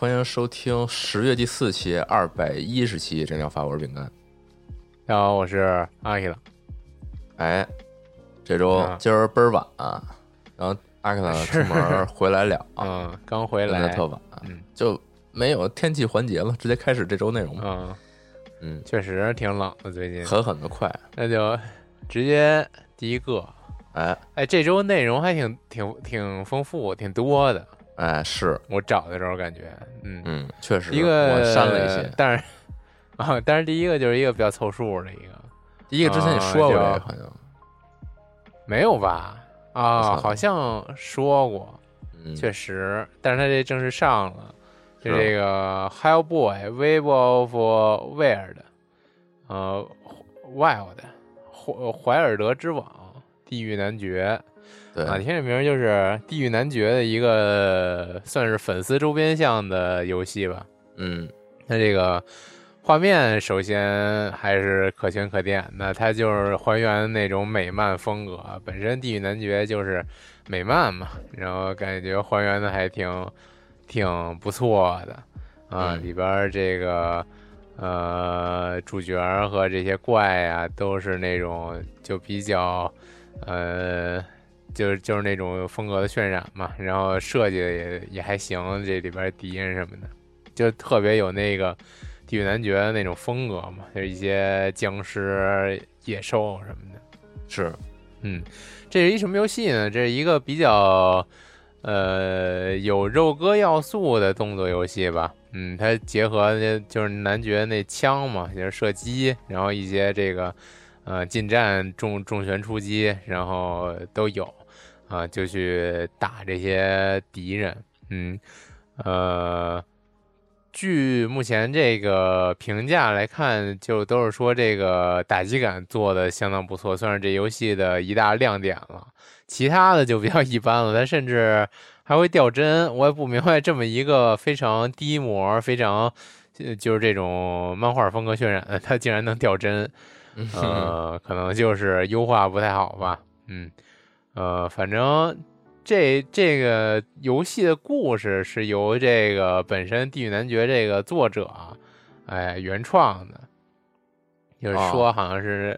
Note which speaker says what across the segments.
Speaker 1: 欢迎收听十月第四期二百一十期真疗法，我是饼干。
Speaker 2: 大家好，我是阿克了。
Speaker 1: 哎，这周
Speaker 2: 啊
Speaker 1: 今儿倍儿晚、啊，然后阿克塔出门回来了啊，
Speaker 2: 嗯，刚回来。
Speaker 1: 的特晚，
Speaker 2: 嗯
Speaker 1: 就没有天气环节了，直接开始这周内容吧。
Speaker 2: 嗯，
Speaker 1: 嗯，
Speaker 2: 确实挺冷的最近。
Speaker 1: 狠狠的快，
Speaker 2: 那就直接第一个。
Speaker 1: 哎
Speaker 2: 哎，这周内容还挺挺挺丰富，挺多的。
Speaker 1: 哎是，
Speaker 2: 我找的时候感觉，嗯，
Speaker 1: 嗯，确实，
Speaker 2: 一个
Speaker 1: 我删了一些。
Speaker 2: 但是啊，但是第一个就是一个比较凑数的一个，
Speaker 1: 第一个之前你说过好像，
Speaker 2: 没有吧？啊，好像说过，
Speaker 1: 嗯，
Speaker 2: 确实，但是他这正式上了，就是这个 Hellboy Web of Weird，呃，Wild 怀怀尔德之网地狱男爵
Speaker 1: 对，
Speaker 2: 啊，听这名就是地狱男爵的一个算是粉丝周边向的游戏吧。
Speaker 1: 嗯
Speaker 2: 它这个画面首先还是可圈可点的，它就是还原那种美漫风格。本身《地狱男爵》就是美漫嘛，然后感觉还原的还挺挺不错的啊。
Speaker 1: 嗯
Speaker 2: 里边这个呃主角和这些怪啊、都是那种就比较呃。就是就是那种风格的渲染嘛，然后设计的也也还行，这里边敌人什么的，就特别有那个地狱男爵的那种风格嘛，就是一些僵尸、野兽什么的。
Speaker 1: 是，
Speaker 2: 嗯，这是一什么游戏呢？这是一个比较呃有肉鸽要素的动作游戏吧。嗯，它结合的就是男爵那枪嘛，就是射击，然后一些这个呃近战重重拳出击，然后都有啊、就去打这些敌人。嗯，呃。据目前这个评价来看，就都是说这个打击感做的相当不错，算是这游戏的一大亮点了。其他的就比较一般了，它甚至还会掉帧，我也不明白这么一个非常低模、非常呃就是这种漫画风格渲染的，它竟然能掉帧。
Speaker 1: 嗯
Speaker 2: 呃，可能就是优化不太好吧。嗯，呃，反正这这个游戏的故事是由这个本身《地狱男爵》这个作者啊，哎，原创的，就是说好像是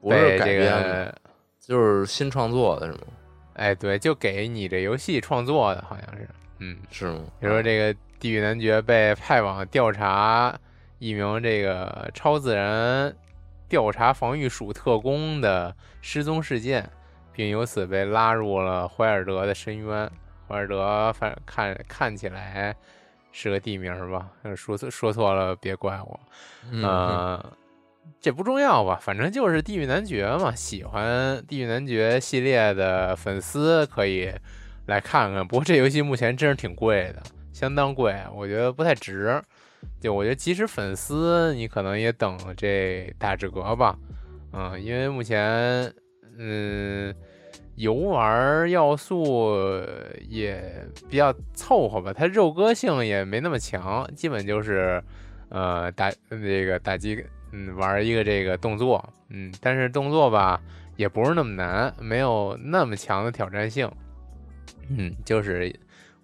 Speaker 1: 不是
Speaker 2: 这
Speaker 1: 编的，
Speaker 2: 个，
Speaker 1: 就是新创作的是吗？
Speaker 2: 哎，对，就给你这游戏创作的，好像是，嗯，
Speaker 1: 是吗？
Speaker 2: 比如说这个地狱男爵被派往调查一名这个超自然调查防御署特工的失踪事件，并由此被拉入了怀尔德的深渊。怀尔德反看看起来是个地名吧，呃说错说错了别怪我。
Speaker 1: 嗯，
Speaker 2: 呃，这不重要吧，反正就是地狱男爵嘛，喜欢地狱男爵系列的粉丝可以来看看。不过这游戏目前真是挺贵的，相当贵，我觉得不太值。就我觉得即使粉丝，你可能也等这打折吧，嗯，因为目前嗯。游玩要素也比较凑合吧，它肉鸽性也没那么强，基本就是呃打这个打击，嗯，玩一个这个动作，嗯，但是动作吧也不是那么难，没有那么强的挑战性，嗯，就是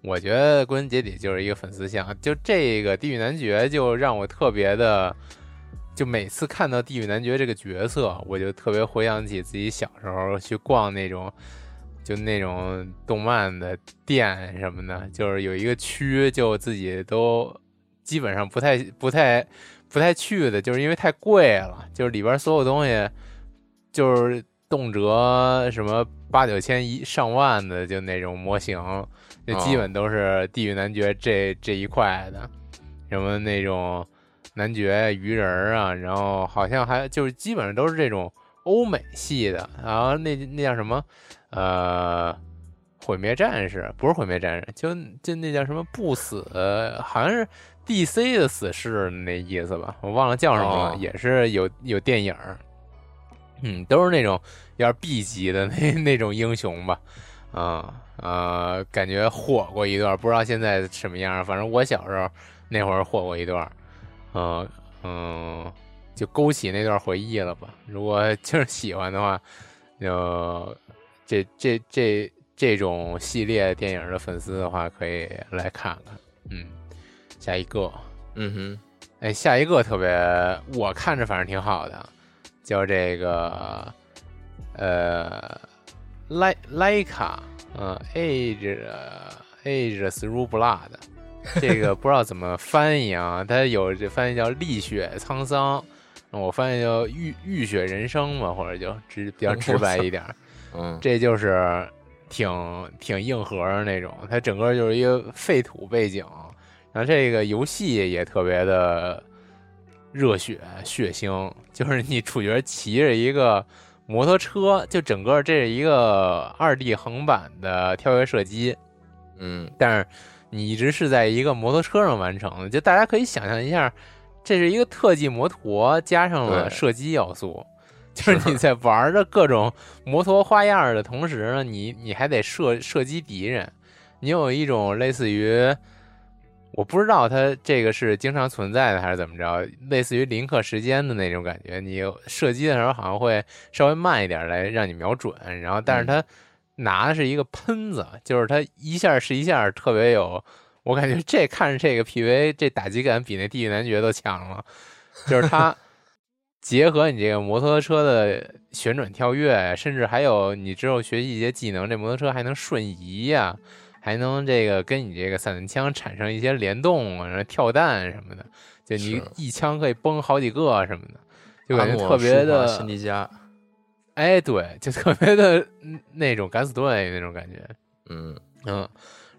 Speaker 2: 我觉得归根结底就是一个粉丝向，就这个地狱男爵就让我特别的。就每次看到地狱男爵这个角色，我就特别回想起自己小时候去逛那种，就那种动漫的店什么的，就是有一个区就自己都基本上不太不太不太去的，就是因为太贵了，就是里边所有东西就是动辄什么八九千一上万的，就那种模型，就基本都是地狱男爵这这一块的，什么那种男爵、鱼人儿啊，然后好像还就是基本上都是这种欧美系的，然后那那叫什么？呃。毁灭战士不是毁灭战士，就就那叫什么不死，好像是 DC 的死侍那意思吧，我忘了叫什么了，也是有有电影，嗯，都是那种有点 B 级的那 那种英雄吧，啊啊，感觉火过一段，不知道现在什么样，反正我小时候那会儿火过一段，嗯嗯，就勾起那段回忆了吧。如果就是喜欢的话，就这这这。这种系列电影的粉丝的话，可以来看看。嗯，下一个，
Speaker 1: 嗯哼，
Speaker 2: 哎，下一个特别，我看着反正挺好的，叫这个呃，莱莱卡，嗯，age age through blood，这个不知道怎么翻译啊，它有这翻译叫历血沧桑，我翻译叫浴浴血人生嘛，或者就直比较直白一点，
Speaker 1: 嗯，
Speaker 2: 这就是。挺挺硬核的那种，它整个就是一个废土背景，然后这个游戏也特别的热血血腥，就是你主角骑着一个摩托车，就整个这是一个二 D 横版的跳跃射击，
Speaker 1: 嗯，
Speaker 2: 但是你一直是在一个摩托车上完成的，就大家可以想象一下，这是一个特技摩托加上了射击要素。就是你在玩着各种摩托花样的同时呢，你你还得射射击敌人，你有一种类似于，我不知道它这个是经常存在的还是怎么着，类似于临刻时间的那种感觉。你射击的时候好像会稍微慢一点来让你瞄准，然后但是它拿的是一个喷子，就是它一下是一下，特别有，我感觉这看着这个 PV 这打击感比那地狱男爵都强了，就是它。结合你这个摩托车的旋转跳跃，甚至还有你之后学习一些技能，这摩托车还能瞬移呀，还能这个跟你这个散弹枪产生一些联动，然后跳弹什么的，就你一枪可以崩好几个什么的，就感觉特别的。
Speaker 1: 辛迪加，
Speaker 2: 哎，对，就特别的那种敢死队那种感觉。
Speaker 1: 嗯
Speaker 2: 嗯，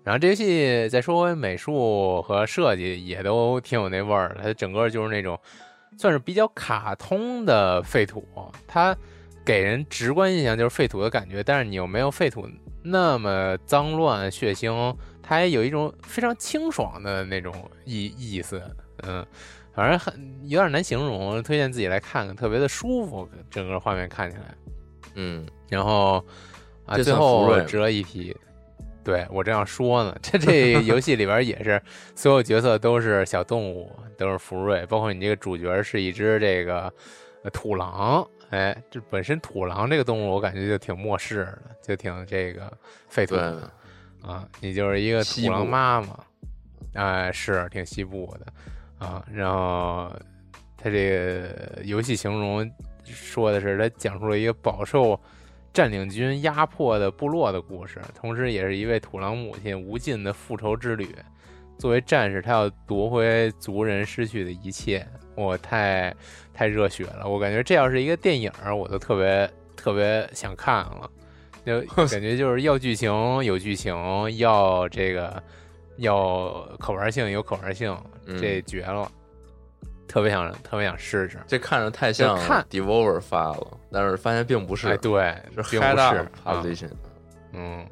Speaker 2: 然后这游戏再说美术和设计，也都挺有那味儿的，它整个就是那种。算是比较卡通的废土，它给人直观印象就是废土的感觉，但是你又没有废土那么脏乱血腥，它还有一种非常清爽的那种意意思，嗯，反正很有点难形容，推荐自己来看看，特别的舒服，整个画面看起来，
Speaker 1: 嗯，
Speaker 2: 然后啊，最后值得一提。对我正要说呢，这这游戏里边也是所有角色都是小动物，都是福瑞，包括你这个主角是一只这个土狼，哎，这本身土狼这个动物我感觉就挺末世的，就挺这个废土的。啊，你就是一个土狼妈妈，哎，是挺西部的啊，然后他这个游戏形容说的是他讲述了一个饱受。占领军压迫的部落的故事，同时也是一位土狼母亲无尽的复仇之旅。作为战士，他要夺回族人失去的一切。我太太热血了！我感觉这要是一个电影，我都特别特别想看了。就 感觉就是要剧情有剧情，要这个要可玩性有可玩性，这绝了。特别想，特别想试试。
Speaker 1: 这看着太像 Devolver 发了，但是发现并不是。
Speaker 2: 哎，对，
Speaker 1: 是
Speaker 2: High
Speaker 1: Level Publishing。
Speaker 2: 嗯，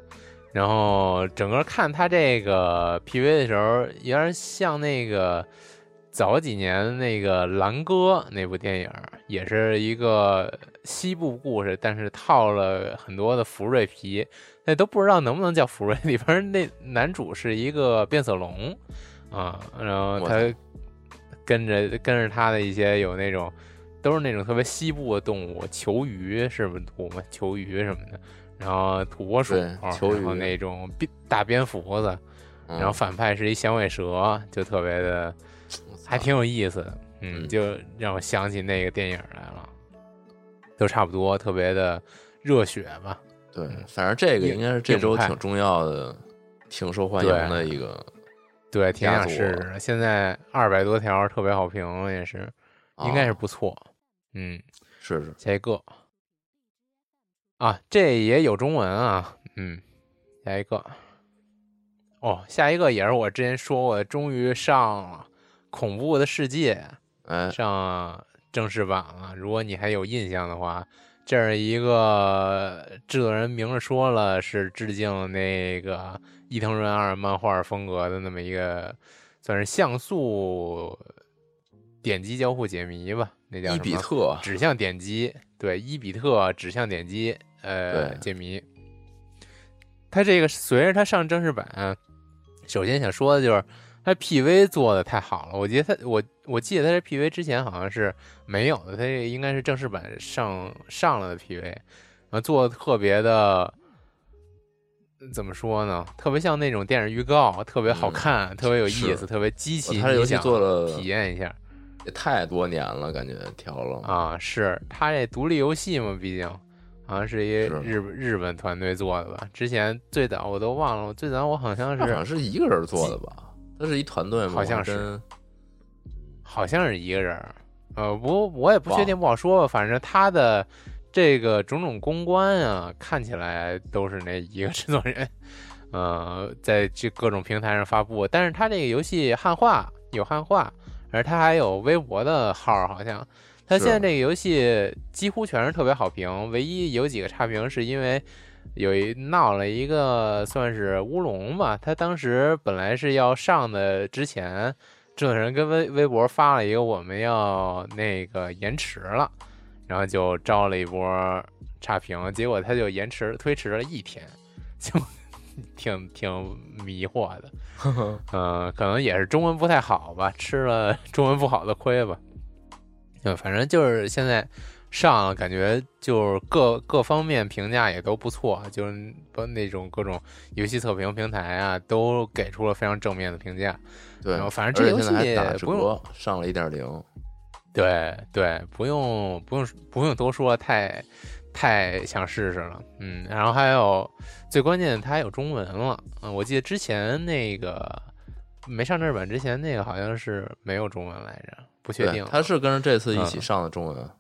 Speaker 2: 然后整个看他这个 PV 的时候，有点像那个早几年那个《蓝哥》那部电影，也是一个西部故事，但是套了很多的福瑞皮，那都不知道能不能叫福瑞。里边那男主是一个变色龙啊，然后他。跟着跟着他的一些有那种，都是那种特别西部的动物，球鱼是不是土吗？球鱼什么的，然后土拨鼠，
Speaker 1: 球
Speaker 2: 然后那种大蝙蝠子，然后反派是一响尾蛇，就特别的，还挺有意思的，嗯，就让我想起那个电影来了，都差不多，特别的热血吧。
Speaker 1: 对，反正这个应该是这周挺重要的，挺受欢迎的一个。
Speaker 2: 对，挺想试试。现在二百多条特别好评，也是，应该是不错。嗯，
Speaker 1: 是是。
Speaker 2: 下一个，啊，这也有中文啊，嗯，下一个，哦，下一个也是我之前说过的，终于上了《恐怖的世界
Speaker 1: 嗯》，，
Speaker 2: 上正式版了。如果你还有印象的话，这是一个制作人明着说了是致敬那个伊藤润二漫画风格的那么一个，算是像素点击交互解谜吧，那叫
Speaker 1: 伊比特，
Speaker 2: 指向点击，对，伊比特指向点击，呃，解谜。他这个随着他上正式版，首先想说的就是他 PV 做的太好了。我觉得他，我我记得他这 PV 之前好像是没有的，他这个应该是正式版上上了的 PV，做的特别的。怎么说呢？特别像那种电影预告，特别好
Speaker 1: 嗯
Speaker 2: 看，特别有意思，特别激起
Speaker 1: 哦它这游戏
Speaker 2: 你想
Speaker 1: 做了
Speaker 2: 体验一下。
Speaker 1: 也太多年了，感觉调了。
Speaker 2: 啊，是他这独立游戏嘛，毕竟好像是一
Speaker 1: 是
Speaker 2: 日日本团队做的吧。之前最早我都忘了，最早我好像
Speaker 1: 是好像
Speaker 2: 是
Speaker 1: 是一个人做的吧？他是一团队吗？
Speaker 2: 好像是好像是一个人儿，呃，不，我也不确定，不好说吧。反正他的这个种种公关啊，看起来都是那一个制作人，呃，在这各种平台上发布。但是他这个游戏汉化有汉化，而他还有微博的号，好像。他现在这个游戏几乎全是特别好评，唯一有几个差评是因为有一闹了一个算是乌龙吧。他当时本来是要上的，之前制作人跟微微博发了一个我们要那个延迟了，然后就招了一波差评，结果他就延迟推迟了一天，就 挺挺迷惑的。嗯，可能也是中文不太好吧，吃了 中文不好的亏吧。嗯，反正就是现在上了，感觉就是各各方面评价也都不错，就是包那种各种游戏测评平台啊，都给出了非常正面的评价。
Speaker 1: 对
Speaker 2: 然后，反正这游
Speaker 1: 而且现在还
Speaker 2: 戏
Speaker 1: 打折
Speaker 2: 不用
Speaker 1: 上了一点零，
Speaker 2: 对对，不用不用不用多说，太太想试试了。嗯，然后还有最关键的，它还有中文了。嗯，我记得之前那个没上正版之前，那个好像是没有中文来着，不确定，。
Speaker 1: 它是跟着这次一起
Speaker 2: 嗯
Speaker 1: 上的中文，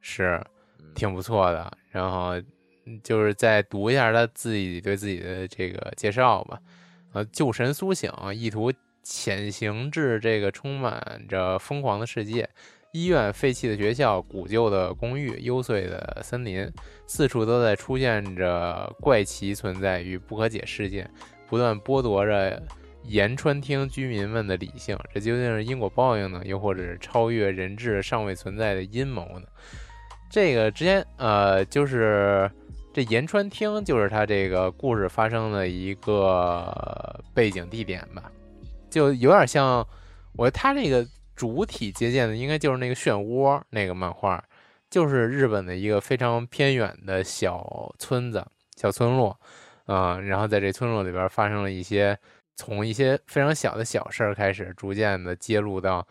Speaker 2: 是
Speaker 1: 嗯
Speaker 2: 挺不错的。然后嗯就是再读一下他自己对自己的这个介绍吧。呃，救神苏醒，意图潜行至这个充满着疯狂的世界。医院、废弃的学校、古旧的公寓、幽邃的森林，四处都在出现着怪奇存在与不可解事件，不断剥夺着岩川町居民们的理性。这究竟是因果报应呢，又或者是超越人质尚未存在的阴谋呢？这个之前呃，就是这岩川町，就是他这个故事发生的一个背景地点吧，就有点像我他那个主体借鉴的应该就是那个漩涡那个漫画，就是日本的一个非常偏远的小村子、小村落，嗯、然后在这村落里边发生了一些从一些非常小的小事儿开始，逐渐的揭露到，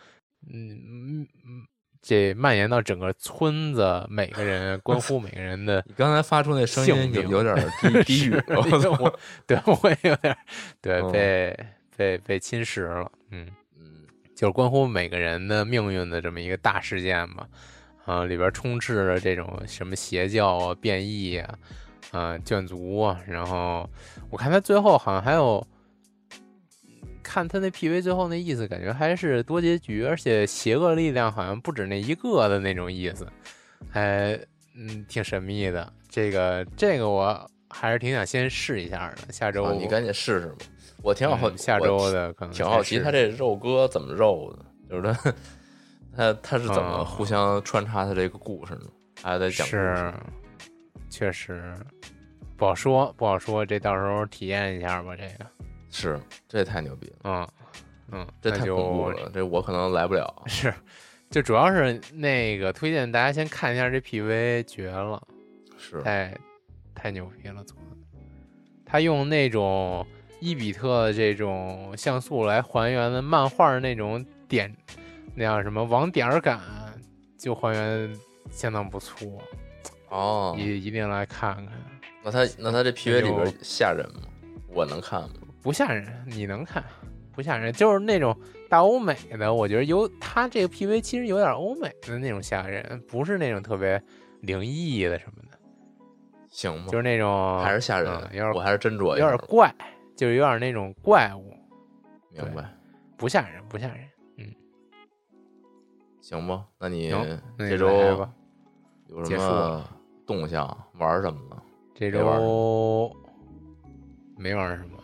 Speaker 2: 嗯嗯嗯，这蔓延到整个村子，每个人关乎每个人的
Speaker 1: 你刚才发出那声音有有点低低语，
Speaker 2: 对我也有点儿对
Speaker 1: 嗯。
Speaker 2: 被被被侵蚀了，嗯。
Speaker 1: 嗯，
Speaker 2: 就是关乎每个人的命运的这么一个大事件吧，啊，里边充斥着这种什么邪教啊、变异啊、啊眷族啊，然后我看他最后好像还有，看他那 PV 最后那意思，感觉还是多结局，而且邪恶力量好像不止那一个的那种意思，还嗯挺神秘的。这个这个我还是挺想先试一下的，下周、
Speaker 1: 啊你赶紧试试吧。我挺好，
Speaker 2: 嗯下周的可能
Speaker 1: 挺好奇他这肉鸽怎么肉的，就是他他他是怎么
Speaker 2: 啊
Speaker 1: 互相穿插他这个故事呢？还在讲故
Speaker 2: 是
Speaker 1: 事，
Speaker 2: 确实不好说，不好说，这到时候体验一下吧。这个，
Speaker 1: 是这也太牛逼了，
Speaker 2: 嗯嗯，
Speaker 1: 这太恐怖了，这我可能来不了。
Speaker 2: 是，就主要是那个推荐大家先看一下这 PV，绝了，
Speaker 1: 是
Speaker 2: 太太牛逼了，做的。他用那种伊比特这种像素来还原的漫画的那种点，那叫什么网点儿感，就还原相当不错，
Speaker 1: 哦，
Speaker 2: 一一定来看看。
Speaker 1: 那他那他这 PV 里
Speaker 2: 就
Speaker 1: 边吓人吗？我能看吗？
Speaker 2: 不吓人，你能看，不吓人，就是那种大欧美的，我觉得有他这个 PV 其实有点欧美的那种吓人，不是那种特别灵异的什么的。
Speaker 1: 行吗？
Speaker 2: 就是那种
Speaker 1: 还是吓人，
Speaker 2: 嗯有点
Speaker 1: 我还是斟酌
Speaker 2: 有
Speaker 1: 一下
Speaker 2: 点怪，就是有点那种怪物，
Speaker 1: 明白。
Speaker 2: 不吓人，不吓人。
Speaker 1: 嗯行吧，那你
Speaker 2: 那
Speaker 1: 这周
Speaker 2: 吧
Speaker 1: 有什
Speaker 2: 结束
Speaker 1: 么
Speaker 2: 了
Speaker 1: 动向？玩什么呢？
Speaker 2: 这周没玩什么，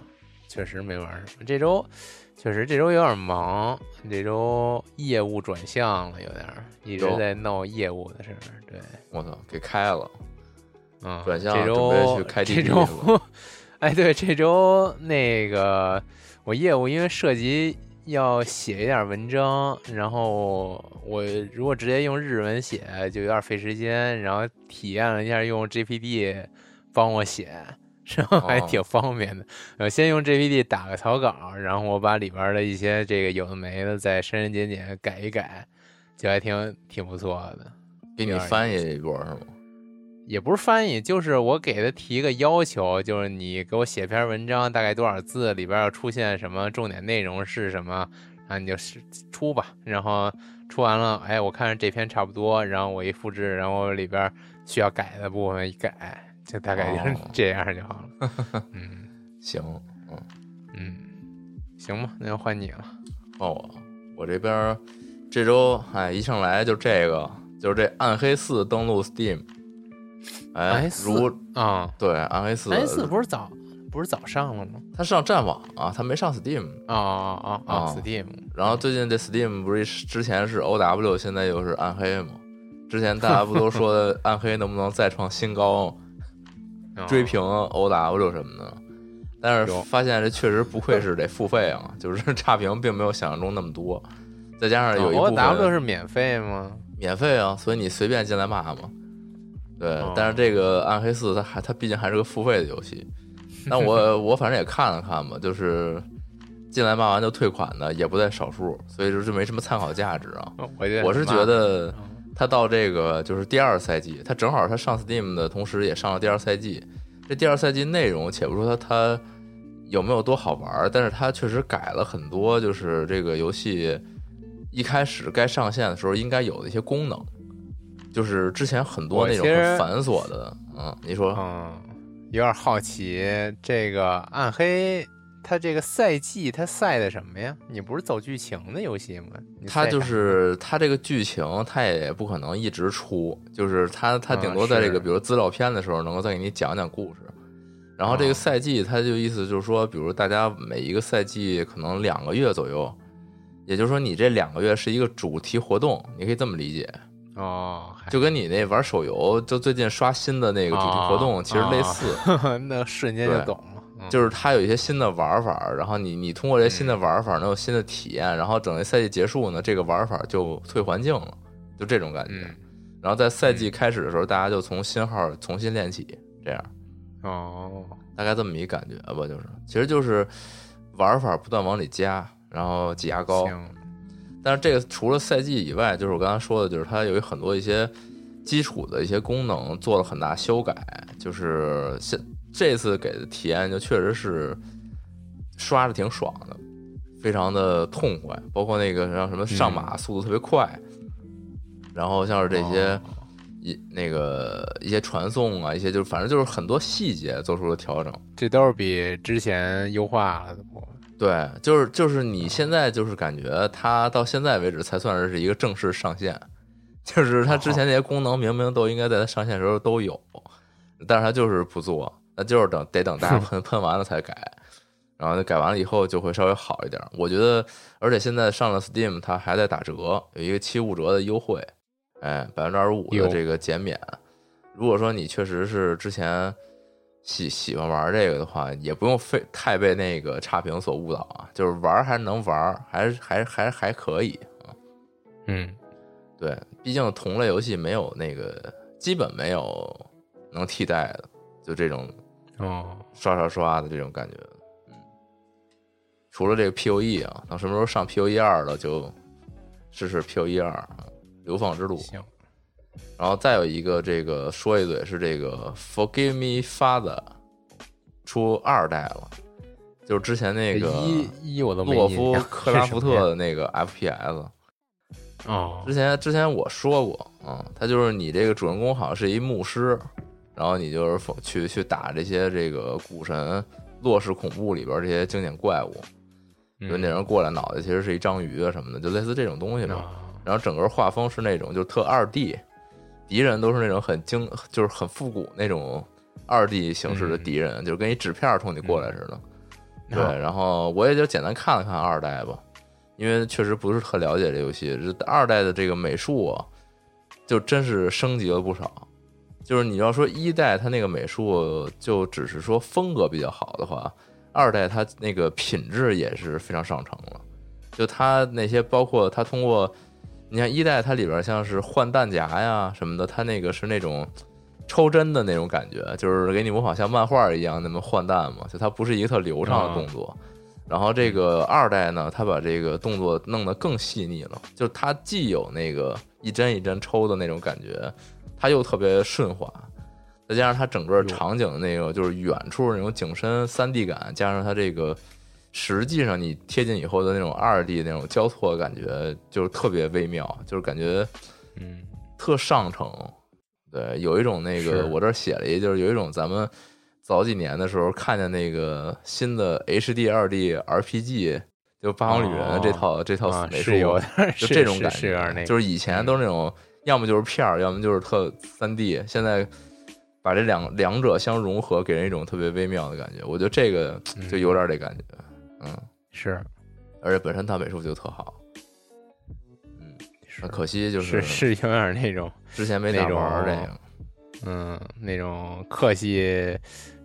Speaker 2: 确实没玩什么。这周确实这周有点忙，这周业务转向了，有点一直在闹业务的事儿。对，
Speaker 1: 我操，给开了，
Speaker 2: 嗯，
Speaker 1: 转向
Speaker 2: 这周
Speaker 1: 去开
Speaker 2: 这周 哎，对，这周那个我业务因为涉及要写一点文章，然后我如果直接用日文写就有点费时间，然后体验了一下用 GPD 帮我写，然后 还
Speaker 1: 哦
Speaker 2: 挺方便的。呃，先用 GPD 打个草稿，然后我把里边的一些这个有的没的再删删减减改一改，就还挺挺不错的。
Speaker 1: 给你翻译一波是吗？
Speaker 2: 也不是翻译，就是我给他提一个要求，就是你给我写篇文章，大概多少字，里边要出现什么重点内容是什么，啊，你就是出吧。然后出完了，哎，我看着这篇差不多，然后我一复制，然后里边需要改的部分一改，就大概就是
Speaker 1: 哦
Speaker 2: 这样就好了。嗯
Speaker 1: 行，嗯，
Speaker 2: 嗯，行吧，那就换你了。
Speaker 1: 换我，我这边儿这周哎一上来就这个，就是这《暗黑四》登陆 Steam，哎如
Speaker 2: 啊，
Speaker 1: 对《暗黑四》
Speaker 2: ，，S 四不是早不是早上了吗？
Speaker 1: 它上战网啊，它没上 Steam。
Speaker 2: 啊啊啊啊
Speaker 1: 哦
Speaker 2: ！Steam，
Speaker 1: 然后最近这 Steam 不是之前是 OW，现在又是暗黑嘛？之前大家不都说 暗黑能不能再创新高，
Speaker 2: 啊
Speaker 1: 追平 OW 什么的？但是发现这确实不愧是得付费啊，就是差评并没有想象中那么多，再加上有一部
Speaker 2: O W 是免费吗？
Speaker 1: 免费啊，所以你随便进来骂嘛。对，
Speaker 2: 哦
Speaker 1: 但是这个暗黑四它还它毕竟还是个付费的游戏，那我 我反正也看了看吧，就是进来骂完就退款的也不在少数，所以说就没什么参考价值啊。
Speaker 2: 我
Speaker 1: 是觉得
Speaker 2: 嗯
Speaker 1: 它到这个就是第二赛季，它正好它上 Steam 的同时也上了第二赛季。这第二赛季内容，且不说它它有没有多好玩儿，但是它确实改了很多，就是这个游戏一开始该上线的时候应该有的一些功能，就是之前很多那种繁琐的，嗯，你说
Speaker 2: 嗯，有点好奇，这个暗黑它这个赛季它赛的什么呀？你不是走剧情的游戏吗？
Speaker 1: 它就是它这个剧情，它也不可能一直出，就是它它顶多在这个
Speaker 2: 是
Speaker 1: 比如资料片的时候，能够再给你讲讲故事。然后这
Speaker 2: 哦
Speaker 1: 个赛季，它就意思就是说，比如大家每一个赛季可能两个月左右，也就是说你这两个月是一个主题活动，你可以这么理解，
Speaker 2: 哦，
Speaker 1: 就跟你那玩手游，就最近刷新的那个主题活动
Speaker 2: 哦
Speaker 1: 其实类似。
Speaker 2: 那瞬间就懂了。嗯
Speaker 1: 就是它有一些新的玩法，然后你你通过这些新的玩法能有新的体验，然后等这赛季结束呢，这个玩法就退环境了，就这种感觉。
Speaker 2: 嗯
Speaker 1: 然后在赛季开始的时候，大家就从新号重新练起，这样
Speaker 2: 哦，
Speaker 1: 大概这么一感觉吧，就是其实就是玩法不断往里加，然后挤牙膏。
Speaker 2: 行，
Speaker 1: 但是这个除了赛季以外，就是我刚才说的，就是它有很多一些基础的一些功能做了很大修改，就是现这次给的体验就确实是刷的挺爽的，非常的痛快，包括那个像什么上马速度特别快，然后像是这些
Speaker 2: 哦
Speaker 1: 一、那个一些传送啊，一些就是反正就是很多细节做出了调整。
Speaker 2: 这都是比之前优化了的。
Speaker 1: 对，就是就是你现在就是感觉它到现在为止才算是一个正式上线，就是它之前那些功能明明都应该在它上线的时候都有，但是它就是不做，那就是等得等大家 喷喷完了才改，然后改完了以后就会稍微好一点。我觉得，而且现在上了 Steam，它还在打折，有一个七五折的优惠，哎，百分之二十五的这个减免。如果说你确实是之前喜喜欢玩这个的话，也不用费太被那个差评所误导啊，就是玩还是能玩，还是还还还可以啊。
Speaker 2: 嗯，
Speaker 1: 对，毕竟同类游戏没有那个基本没有能替代的，就这种
Speaker 2: 哦，
Speaker 1: 刷刷刷的这种感觉。嗯，除了这个 P O E 啊，等什么时候上 P O E 二了，就试试 P O E 二啊，流放之路。
Speaker 2: 行，
Speaker 1: 然后再有一个这个说一嘴是这个 Forgive Me Father 出二代了，就是之前那个
Speaker 2: 一一我都没
Speaker 1: 洛夫克拉福
Speaker 2: 是什么呀
Speaker 1: 特的那个 FPS。
Speaker 2: 哦
Speaker 1: 之前之前我说过，嗯，他就是你这个主人公好像是一牧师，然然后你就是去去打这些这个古神洛氏恐怖里边这些经典怪物，就那人过来脑袋其实是一章鱼啊什么的，就类似这种东西嘛。
Speaker 2: 啊
Speaker 1: 然后整个画风是那种就特二 D，敌人都是那种很精，就是很复古那种二 D 形式的敌人，就是跟一纸片冲你过来似的。对，
Speaker 2: 啊
Speaker 1: 然后我也就简单看了看二代吧，因为确实不是特了解这游戏。这二代的这个美术啊，就真是升级了不少。就是你要说一代它那个美术，就只是说风格比较好的话，二代它那个品质也是非常上乘了。就它那些包括它通过，你看一代它里边像是换弹夹呀什么的，它那个是那种抽针的那种感觉，就是给你模仿像漫画一样那么换弹嘛，就它不是一个特流畅的动作。然后这个二代呢，它把这个动作弄得更细腻了，就是它既有那个一针一针抽的那种感觉，它又特别顺滑，再加上它整个场景的那个就是远处那种景深三 D 感，加上它这个实际上你贴近以后的那种二 D 那种交错感觉，就是特别微妙，就是感觉
Speaker 2: 嗯
Speaker 1: 特上乘。对，有一种那个我这儿写了一，就是有一种咱们早几年的时候看见那个新的 HD 二 D RPG，就《八方旅人》这套、这套
Speaker 2: 啊
Speaker 1: 美术，
Speaker 2: 是有点，
Speaker 1: 就这种感觉。
Speaker 2: 个，
Speaker 1: 就是以前都是那种，要么就是片儿，要么就是特三 D，现在把这两两者相融合，给人一种特别微妙的感觉。我觉得这个就有点这感觉，嗯，
Speaker 2: 是。
Speaker 1: 而且本身大美术就特好，嗯，
Speaker 2: 是。
Speaker 1: 可惜就是
Speaker 2: 是是有点那种
Speaker 1: 之前没咋玩儿这个。
Speaker 2: 嗯那种客系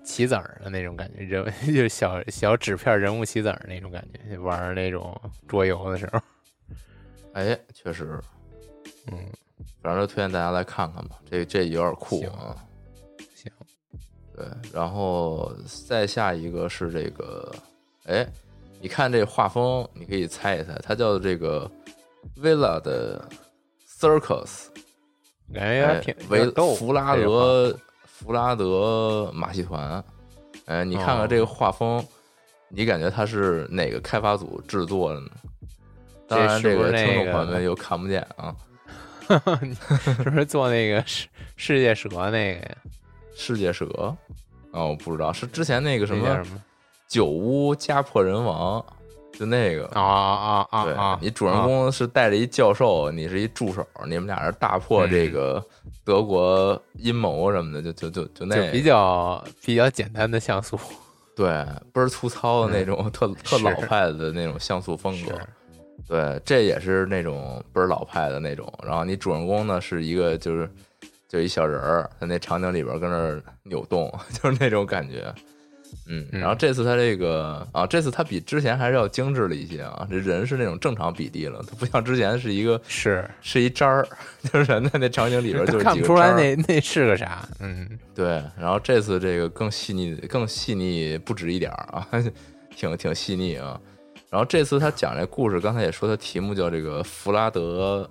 Speaker 2: 棋子儿的那种感觉，人 就小小纸片人物棋子儿那种感觉，玩那种桌游的时候，
Speaker 1: 哎，确实，
Speaker 2: 嗯，
Speaker 1: 反正就推荐大家来看看吧，这这有点酷啊。
Speaker 2: 行，
Speaker 1: 对，然后再下一个是这个，哎，你看这画风，你可以猜一猜，它叫这个 Villa 的 Circus，哎
Speaker 2: 感觉有点挺，
Speaker 1: 维，弗拉德弗拉德马戏团，哎，你看看这个画风，你感觉它是哪个开发组制作的呢？当然，
Speaker 2: 这
Speaker 1: 个听众朋友们又看不见啊。
Speaker 2: 画 是不是做那个世世界蛇那个呀？
Speaker 1: 世界蛇，哦，我不知道，是之前那个什么
Speaker 2: 那叫什么？
Speaker 1: 九屋家破人亡，就那个。
Speaker 2: 啊啊啊
Speaker 1: 对
Speaker 2: 啊！
Speaker 1: 你主人公是带着一教授，你是一助手，你们俩人大破这个德国阴谋什么的，就就就就那
Speaker 2: 比较比较简单的像素，
Speaker 1: 对倍儿粗糙的那种，特特老派的那种像素风格。对，这也是那种倍儿老派的那种。然后你主人公呢是一个就是就一小人儿，在那场景里边跟那扭动，就是那种感觉。嗯，
Speaker 2: 嗯
Speaker 1: 然后这次他这个啊，这次他比之前还是要精致了一些啊。这人是那种正常比例了，他不像之前是一个
Speaker 2: 是
Speaker 1: 是一渣儿，就是人在那场景里边就是
Speaker 2: 看不出来那那是个啥，嗯，
Speaker 1: 对，然后这次这个更细腻，更细腻不止一点儿啊，挺挺细腻啊。然后这次他讲这故事，刚才也说他题目叫这个弗拉德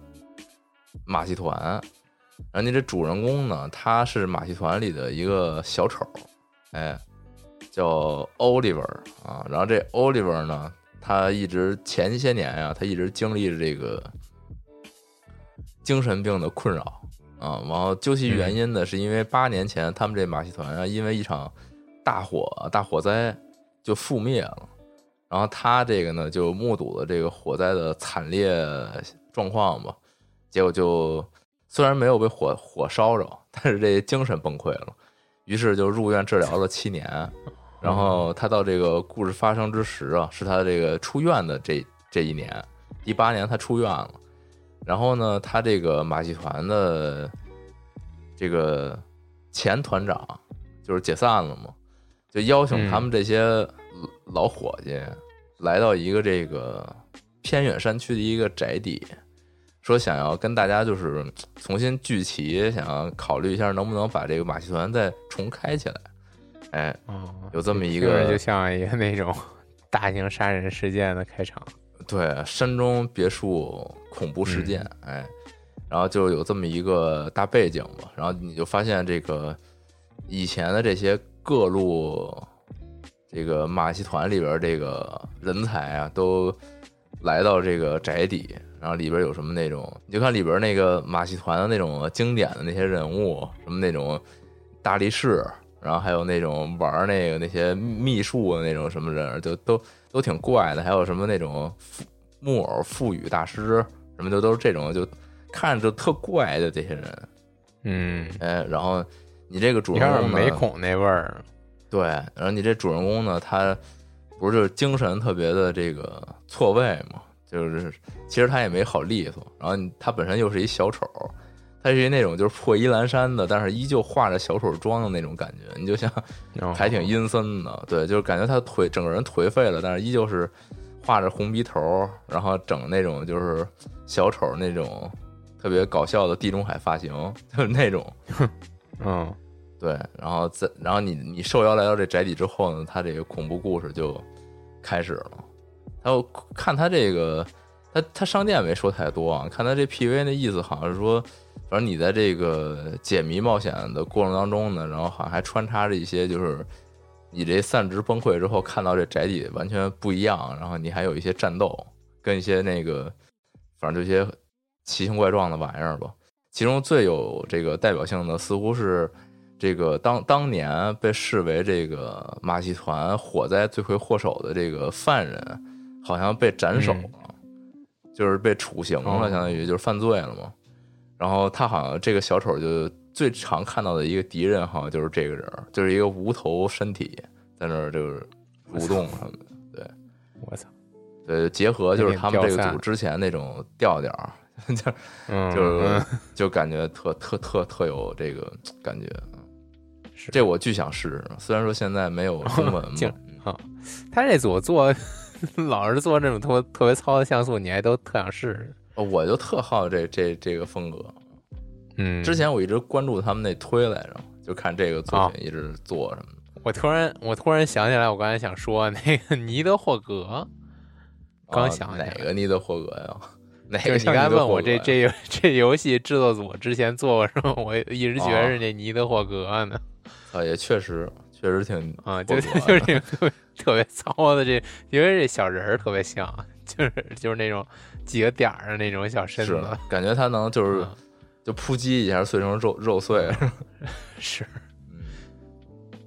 Speaker 1: 马戏团。然后你这主人公呢，他是马戏团里的一个小丑，哎，叫 Oliver 啊。然后这 Oliver 呢，他一直前些年啊、他一直经历着这个精神病的困扰啊。然后究其原因呢，是因为八年前他们这马戏团啊，因为一场大火大火灾就覆灭了。然后他这个呢，就目睹了这个火灾的惨烈状况吧，结果就虽然没有被火火烧着，但是这精神崩溃了，于是就入院治疗了七年。然后他到这个故事发生之时啊，是他这个出院的这这一年，第八年他出院了。然后呢，他这个马戏团的这个前团长就是解散了嘛，就邀请他们这些老伙计来到一个这个偏远山区的一个宅邸，说想要跟大家就是重新聚齐，想要考虑一下能不能把这个马戏团再重开起来。哎，
Speaker 2: 哦，
Speaker 1: 有这么一个
Speaker 2: 就像一个那种 大型杀人事件的开场，
Speaker 1: 对，山中别墅恐怖事件，哎，然后就有这么一个大背景嘛，然后你就发现这个以前的这些各路这个马戏团里边这个人才啊，都来到这个宅邸，然后里边有什么那种，你就看里边那个马戏团的那种经典的那些人物，什么那种大力士，然后还有那种玩那个那些秘术的那种什么人，就都都挺怪的，还有什么那种附木偶赋语大师什么的，都是这种就看着就特怪的这些人。
Speaker 2: 嗯，
Speaker 1: 哎，然后你这个主人公呢
Speaker 2: 美恐那味儿。
Speaker 1: 对，然后你这主人公呢，他不是就是精神特别的这个错位嘛？就是其实他也没好利索，然后他本身又是一小丑，他是一那种就是破衣烂衫的，但是依旧化着小丑妆的那种感觉，你就像
Speaker 2: 哦
Speaker 1: 还挺阴森的。对，就是感觉他颓整个人颓废了，但是依旧是画着红鼻头，然后整那种就是小丑那种特别搞笑的地中海发型，就是那种。
Speaker 2: 嗯
Speaker 1: 对，然后在然后你你受邀来到这宅邸之后呢，他这个恐怖故事就开始了。他我看他这个，他他商店没说太多啊，看他这 PV 那意思好像是说，反正你在这个解谜冒险的过程当中呢，然后好像还穿插着一些就是你这散值崩溃之后看到这宅邸完全不一样，然后你还有一些战斗跟一些那个反正这些奇形怪状的玩意儿吧。其中最有这个代表性的似乎是。这个当当年被视为这个马戏团火灾罪魁祸首的这个犯人，好像被斩首了，就是被处刑了，
Speaker 2: 哦
Speaker 1: 相当于就是犯罪了嘛。然后他好像这个小丑就最常看到的一个敌人，好像就是这个人，就是一个无头身体在那儿就是蠕动什么的。
Speaker 2: 对我操，
Speaker 1: 对，结合就是他们这个组之前那种调调，就
Speaker 2: 嗯，
Speaker 1: 就是
Speaker 2: 嗯
Speaker 1: 就感觉特特特特有这个感觉。
Speaker 2: 是
Speaker 1: 这我巨想试试，虽然说现在没有中文嘛
Speaker 2: 竟
Speaker 1: 嗯
Speaker 2: 他这组做老是做这种特特别糙的像素，你还都特想试试。
Speaker 1: 我就特好这这这个风格。
Speaker 2: 嗯，
Speaker 1: 之前我一直关注他们那推来着，就看这个作
Speaker 2: 哦
Speaker 1: 品一直做什么的。
Speaker 2: 我突然我突然想起来，我刚才想说那个尼德霍格，刚
Speaker 1: 啊
Speaker 2: 想起来
Speaker 1: 哪个尼德霍格呀？哪
Speaker 2: 就
Speaker 1: 个像尼德
Speaker 2: 刚才问我这这这游戏制作组之前做过什么，我一直觉得是那尼德霍格呢。
Speaker 1: 啊，也确实确实挺
Speaker 2: 啊，就就是这个特别特别糙的这，因为这小人儿特别像，就是就是那种几个点儿的那种小身
Speaker 1: 是
Speaker 2: 子，
Speaker 1: 感觉他能就是
Speaker 2: 嗯
Speaker 1: 就扑击一下碎成肉肉碎，
Speaker 2: 是
Speaker 1: 嗯，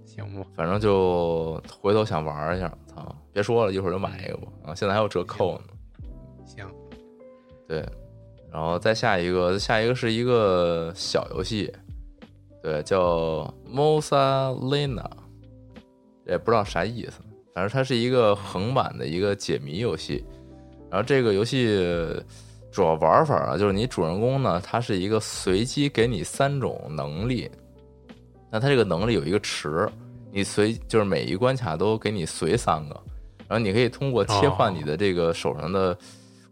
Speaker 2: 行不？
Speaker 1: 反正就回头想玩一下。操，别说了，一会儿就买一个吧。啊，现在还有折扣呢。
Speaker 2: 行，
Speaker 1: 对，然后再下一个，下一个是一个小游戏，对，叫 Mosalina，也不知道啥意思，反正它是一个横版的一个解谜游戏。然后这个游戏主要玩法啊，就是你主人公呢，他是一个随机给你三种能力，那他这个能力有一个池，你随就是每一关卡都给你随三个，然后你可以通过切换你的这个手上的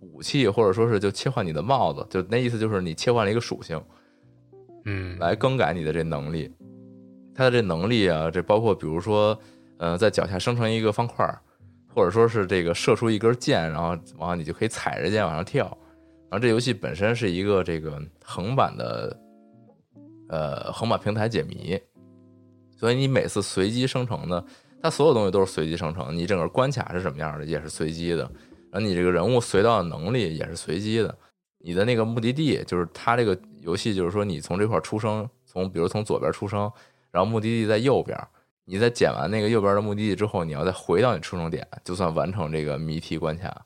Speaker 1: 武器，或者说是就切换你的帽子，就那意思就是你切换了一个属性
Speaker 2: 嗯，
Speaker 1: 来更改你的这能力。它的这能力啊，这包括比如说，呃，在脚下生成一个方块儿，或者说是这个射出一根箭，然后往你就可以踩着箭往上跳。然后这游戏本身是一个这个横版的，呃，横版平台解谜，所以你每次随机生成的，它所有东西都是随机生成，你整个关卡是什么样的也是随机的，然后你这个人物随到的能力也是随机的，你的那个目的地就是它这个游戏就是说你从这块出生，从比如从左边出生，然后目的地在右边，你在捡完那个右边的目的地之后，你要再回到你出生点，就算完成这个谜题关卡。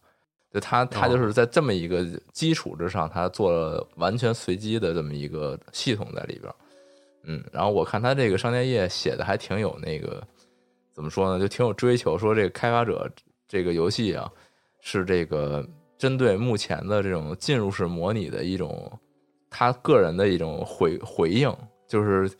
Speaker 1: 就它它就是在这么一个基础之上，它做了完全随机的这么一个系统在里边。嗯，然后我看他这个商店页写的还挺有那个怎么说呢，就挺有追求，说这个开发者这个游戏啊是这个针对目前的这种进入式模拟的一种他个人的一种回回应，就是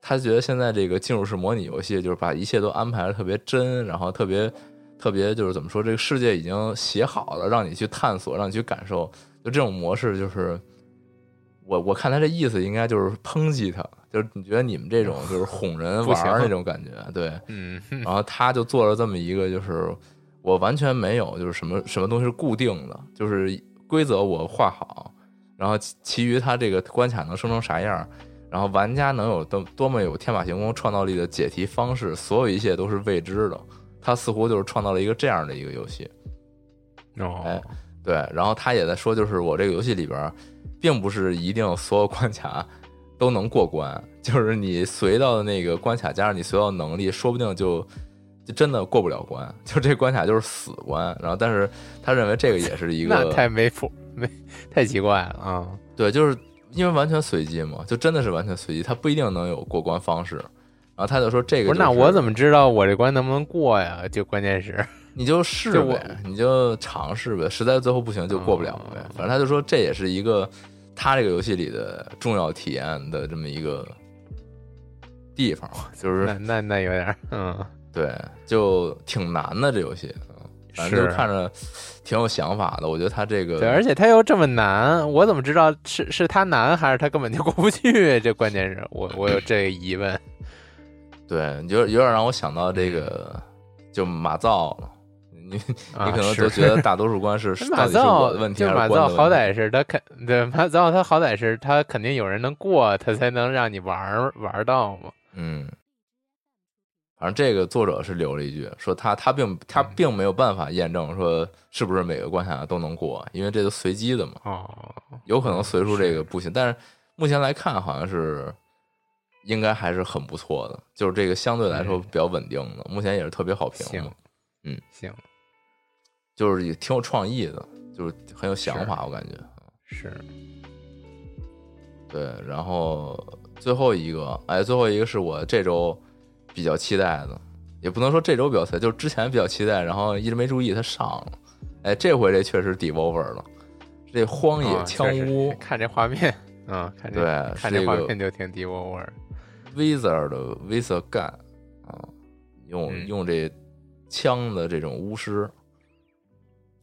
Speaker 1: 他觉得现在这个进入式模拟游戏就是把一切都安排的特别真，然后特别特别就是怎么说，这个世界已经写好了，让你去探索，让你去感受，就这种模式就是。我我看他这意思应该就是抨击他，就是你觉得你们这种就是哄人 玩儿那种感觉，对，
Speaker 2: 嗯，
Speaker 1: 然后他就做了这么一个，就是我完全没有，就是什么什么东西是固定的，就是规则我画好，然后其其余他这个关卡能生成啥样，然后玩家能有多多么有天马行空创造力的解题方式，所有一切都是未知的。他似乎就是创造了一个这样的一个游戏，
Speaker 2: 哦
Speaker 1: 哎，对，然后他也在说，就是我这个游戏里边儿，并不是一定所有关卡都能过关，就是你随到的那个关卡加上你随到的能力，说不定就就真的过不了关，就这关卡就是死关。然后，但是他认为这个也是一个
Speaker 2: 那太没谱，没 太奇怪了啊！
Speaker 1: 对，就是因为完全随机嘛，就真的是完全随机，他不一定能有过关方式。然后他就说这个、
Speaker 2: 不
Speaker 1: 是，
Speaker 2: 那我怎么知道我这关能不能过呀？就关键是。
Speaker 1: 你就试呗，你就尝试呗，实在最后不行就过不了呗。反正他就说这也是一个他这个游戏里的重要体验的这么一个地方，就是
Speaker 2: 那那那有点，嗯，
Speaker 1: 对，就挺难的这游戏，反正就看着挺有想法的。我觉得他这个，
Speaker 2: 对，而且他又这么难，我怎么知道是是他难还是他根本就过不去？这关键是我我有这个疑问。
Speaker 1: 对，有有点让我想到这个就马造了。你你可能就觉得大多数关 是
Speaker 2: 马造
Speaker 1: 问题，
Speaker 2: 就马造好歹是他肯对马造他好歹是他肯定有人能过，他才能让你玩玩到嘛。
Speaker 1: 嗯，反正这个作者是留了一句，说他他并他并没有办法验证说是不是每个关卡都能过，因为这都随机的嘛。
Speaker 2: 哦，
Speaker 1: 有可能随出这个不行，但是目前来看好像是应该还是很不错的，就是这个相对来说比较稳定的，目前也是特别好评。
Speaker 2: 行，
Speaker 1: 嗯，
Speaker 2: 行。
Speaker 1: 就是也挺有创意的，就是很有想法，我感觉
Speaker 2: 是。
Speaker 1: 对，然后最后一个，哎，最后一个是我这周比较期待的，也不能说这周比较期待，就是之前比较期待，然后一直没注意它上了。哎，这回这确实 Devolver 了，这荒野枪屋，
Speaker 2: 看这画面，嗯，看
Speaker 1: 这，
Speaker 2: 看这画面就挺 Devolver。
Speaker 1: Wizard 的 Wizard Gun 啊，用用这枪的这种巫师。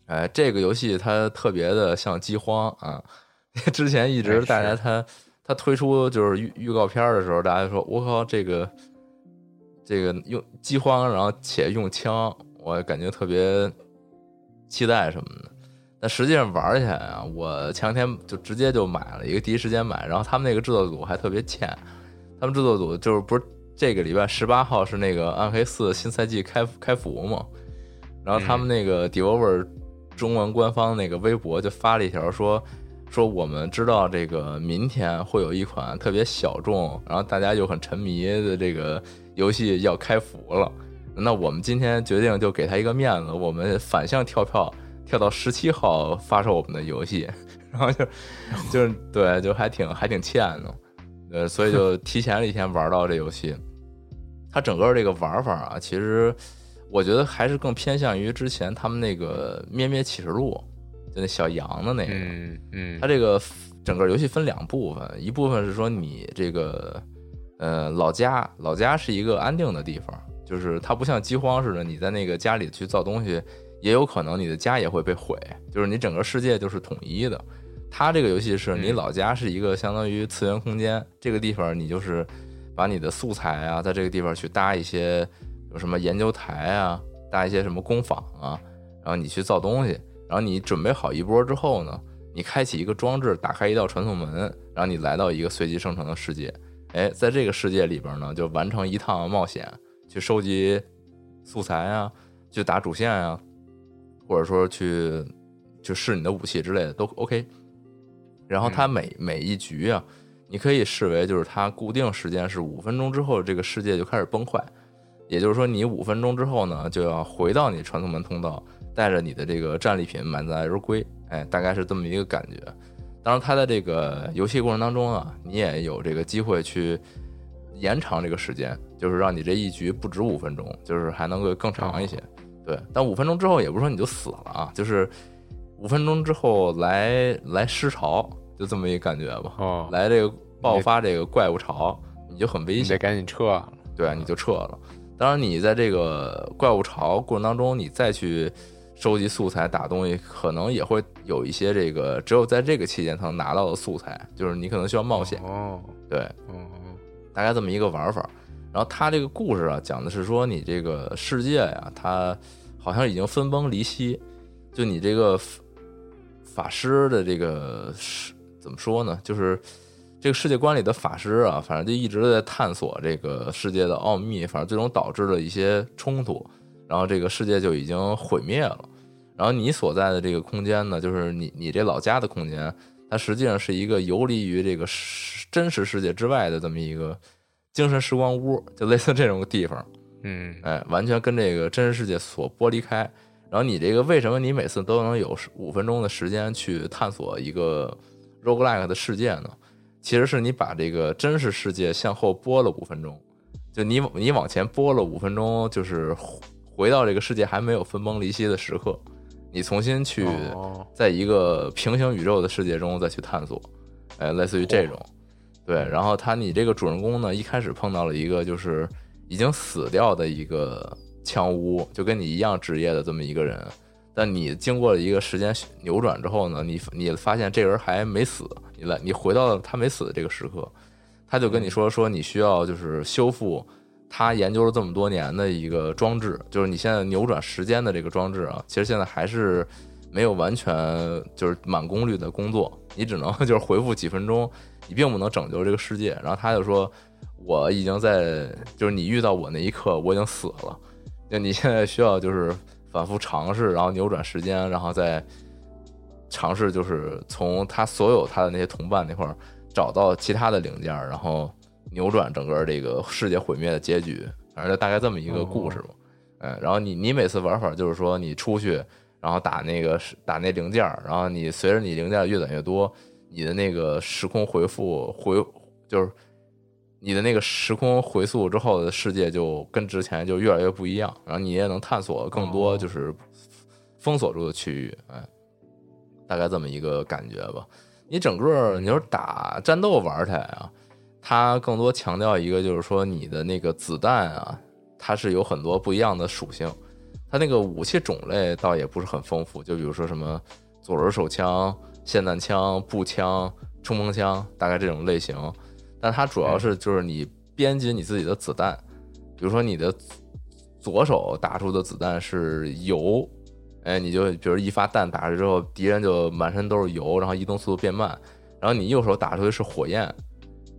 Speaker 1: 哎，这个游戏它特别的像饥荒啊！之前一直大家它它推出就是预预告片的时候，大家说我靠，这个这个用饥荒，然后且用枪，我感觉特别期待什么的。但实际上玩起来啊，我前两天就直接就买了一个，第一时间买。然后他们那个制作组还特别欠，他们制作组就是不是这个礼拜十八号是那个暗黑四新赛季开开服嘛？然后他们那个 Devolver。中文官方那个微博就发了一条说，说我们知道这个明天会有一款特别小众，然后大家又很沉迷的这个游戏要开服了，那我们今天决定就给他一个面子，我们反向跳票，跳到十七号发售我们的游戏，然后就 就是对，就还挺还挺欠的，呃，所以就提前了一天玩到这游戏，它整个这个玩法啊，其实。我觉得还是更偏向于之前他们那个《咩咩启示录》，就那小羊的那个。
Speaker 2: 嗯嗯。
Speaker 1: 它这个整个游戏分两部分，一部分是说你这个呃老家，老家是一个安定的地方，就是它不像饥荒似的，你在那个家里去造东西，也有可能你的家也会被毁，就是你整个世界就是统一的。它这个游戏是你老家是一个相当于次元空间，这个地方你就是把你的素材啊，在这个地方去搭一些。有什么研究台啊，搭一些什么工坊啊，然后你去造东西，然后你准备好一波之后呢，你开启一个装置，打开一道传送门，然后你来到一个随机生成的世界。哎，在这个世界里边呢，就完成一趟冒险，去收集素材啊，去打主线啊，或者说去去试你的武器之类的都 OK。然后它每每一局啊，你可以视为就是它固定时间是五分钟之后，这个世界就开始崩坏。也就是说，你五分钟之后呢，就要回到你传送门通道，带着你的这个战利品满载而归。哎，大概是这么一个感觉。当然，它在这个游戏过程当中啊，你也有这个机会去延长这个时间，就是让你这一局不止五分钟，就是还能够更长一些。对，但五分钟之后也不是说你就死了啊，就是五分钟之后来来尸潮，就这么一个感觉吧。
Speaker 2: 哦，
Speaker 1: 来这个爆发这个怪物潮，你就很危险，
Speaker 2: 得赶紧撤。
Speaker 1: 对，你就撤了。当然，你在这个怪物潮过程当中，你再去收集素材打东西，可能也会有一些这个只有在这个期间才能拿到的素材，就是你可能需要冒险。
Speaker 2: 哦，
Speaker 1: 对，
Speaker 2: 哦，
Speaker 1: 大概这么一个玩法。然后他这个故事啊，讲的是说你这个世界呀，它好像已经分崩离析，就你这个法师的这个是怎么说呢？就是。这个世界观里的法师啊，反正就一直在探索这个世界的奥秘，反正最终导致了一些冲突，然后这个世界就已经毁灭了。然后你所在的这个空间呢，就是你你这老家的空间，它实际上是一个游离于这个真实世界之外的这么一个精神时光屋，就类似这种地方。
Speaker 2: 嗯
Speaker 1: 哎，完全跟这个真实世界所剥离开。然后你这个为什么你每次都能有五分钟的时间去探索一个 roguelike 的世界呢？其实是你把这个真实世界向后拨了五分钟，就你你往前拨了五分钟，就是回到这个世界还没有分崩离析的时刻，你重新去
Speaker 2: 哦。
Speaker 1: 在一个平行宇宙的世界中再去探索，哎，类似于这种。对，然后他你这个主人公呢，一开始碰到了一个就是已经死掉的一个枪屋，就跟你一样职业的这么一个人，但你经过了一个时间扭转之后呢，你你发现这人还没死，你来你回到了他没死的这个时刻，他就跟你说说你需要就是修复他研究了这么多年的一个装置，就是你现在扭转时间的这个装置啊，其实现在还是没有完全就是满功率的工作，你只能 就是回复几分钟，你并不能拯救这个世界。然后他就说，我已经在就是你遇到我那一刻，我已经死了，就你现在需要就是反复尝试，然后扭转时间，然后再尝试就是从他所有他的那些同伴那块儿找到其他的零件，然后扭转整个这个世界毁灭的结局。反正就大概这么一个故事嘛。嗯，然后你你每次玩法就是说你出去，然后打那个打那零件儿，然后你随着你零件越攒越多，你的那个时空回复回就是你的那个时空回溯之后的世界就跟之前就越来越不一样，然后你也能探索更多
Speaker 2: 哦
Speaker 1: 就是封锁住的区域，哎，大概这么一个感觉吧。你整个你说打战斗玩起来啊，它更多强调一个就是说你的那个子弹啊，它是有很多不一样的属性。它那个武器种类倒也不是很丰富，就比如说什么左轮手枪、霰弹枪、步枪、冲锋枪，大概这种类型。但它主要是就是你编辑你自己的子弹，比如说你的左手打出的子弹是油，哎，你就比如一发弹打出之后，敌人就满身都是油，然后移动速度变慢。然后你右手打出的是火焰，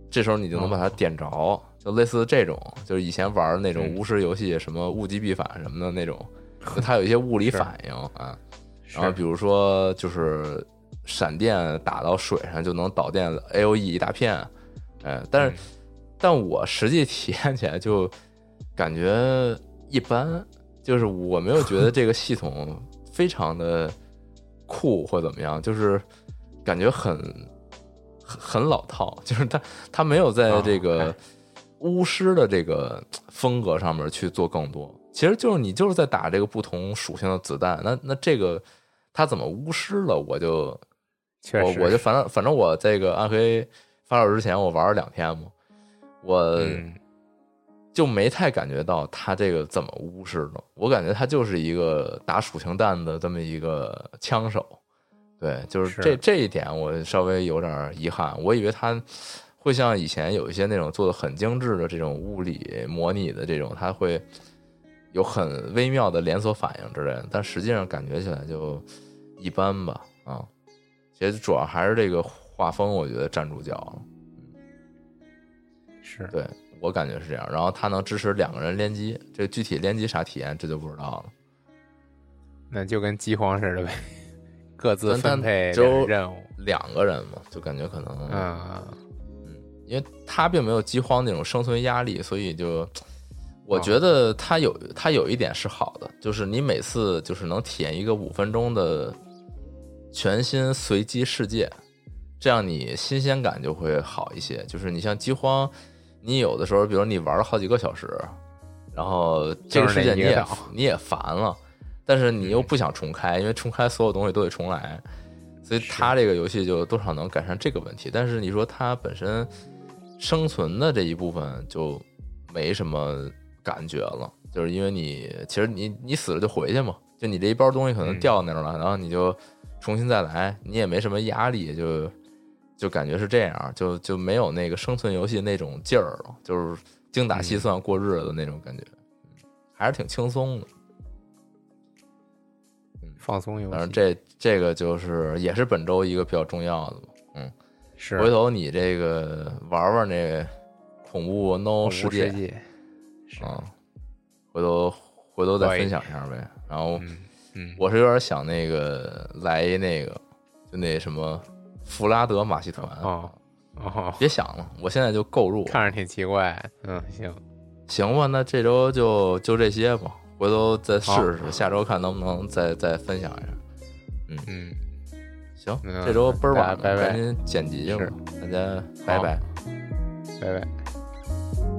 Speaker 1: 这时候你就能把它点着，就类似这种，就是以前玩的那种
Speaker 2: 嗯。
Speaker 1: 巫师游戏，什么物极必反什么的那种，就它有一些物理反应啊。然后比如说就是闪电打到水上就能导电 A O E 一大片，哎，但是、
Speaker 2: 嗯
Speaker 1: 但我实际体验起来就感觉一般，就是我没有觉得这个系统非常的酷或怎么样，就是感觉很很很老套，就是他他没有在这个
Speaker 2: 哦
Speaker 1: 巫师的这个风格上面去做更多。其实就是你就是在打这个不同属性的子弹，那那这个他怎么巫师了？我就我我就反正反正我这个暗黑发售之前我玩了两天嘛，我
Speaker 2: 嗯
Speaker 1: 就没太感觉到他这个怎么巫师的。我感觉他就是一个打属性弹的这么一个枪手。对，就是
Speaker 2: 是
Speaker 1: 这这一点我稍微有点遗憾，我以为它会像以前有一些那种做的很精致的这种物理模拟的这种，它会有很微妙的连锁反应之类的，但实际上感觉起来就一般吧。啊，其实主要还是这个画风，我觉得站住脚了。
Speaker 2: 是
Speaker 1: 对我感觉是这样，然后它能支持两个人联机，这具体联机啥体验这就不知道了。
Speaker 2: 那就跟饥荒似的呗，各自分配
Speaker 1: 只有
Speaker 2: 任务。
Speaker 1: 两个人嘛，就感觉可能，
Speaker 2: 嗯，
Speaker 1: 因为他并没有饥荒那种生存压力，所以就我觉得他有他有一点是好的，就是你每次就是能体验一个五分钟的全新随机世界，这样你新鲜感就会好一些。就是你像饥荒，你有的时候，比如你玩了好几个小时，然后这个世界你也你也烦了，但是你又不想重开，因为重开所有东西都得重来，所以它这个游戏就多少能改善这个问题。但是你说它本身生存的这一部分就没什么感觉了，就是因为你其实你你死了就回去嘛，就你这一包东西可能
Speaker 2: 嗯。
Speaker 1: 掉那儿了，然后你就重新再来，你也没什么压力，就就感觉是这样，就就没有那个生存游戏那种劲儿了，就是精打细算过日子的那种感觉，嗯还是挺轻松的。
Speaker 2: 放松游戏
Speaker 1: 反正这这个就是也是本周一个比较重要的嗯。
Speaker 2: 是
Speaker 1: 回头你这个玩玩那个恐怖 No 世界
Speaker 2: 世界是
Speaker 1: 啊，回头回头再分享一下呗。然后
Speaker 2: 嗯嗯，
Speaker 1: 我是有点想那个来一那个，就那什么弗拉德马戏团
Speaker 2: 哦哦，
Speaker 1: 别想了，我现在就购入。
Speaker 2: 看着挺奇怪。嗯，行，
Speaker 1: 行吧，那这周就就这些吧，回头再试试，下周看能不能再再分享一下。
Speaker 2: 嗯，
Speaker 1: 行，
Speaker 2: 嗯
Speaker 1: 这周倍儿晚赶紧剪辑去吧，大家拜
Speaker 2: 好
Speaker 1: 拜。
Speaker 2: 拜拜。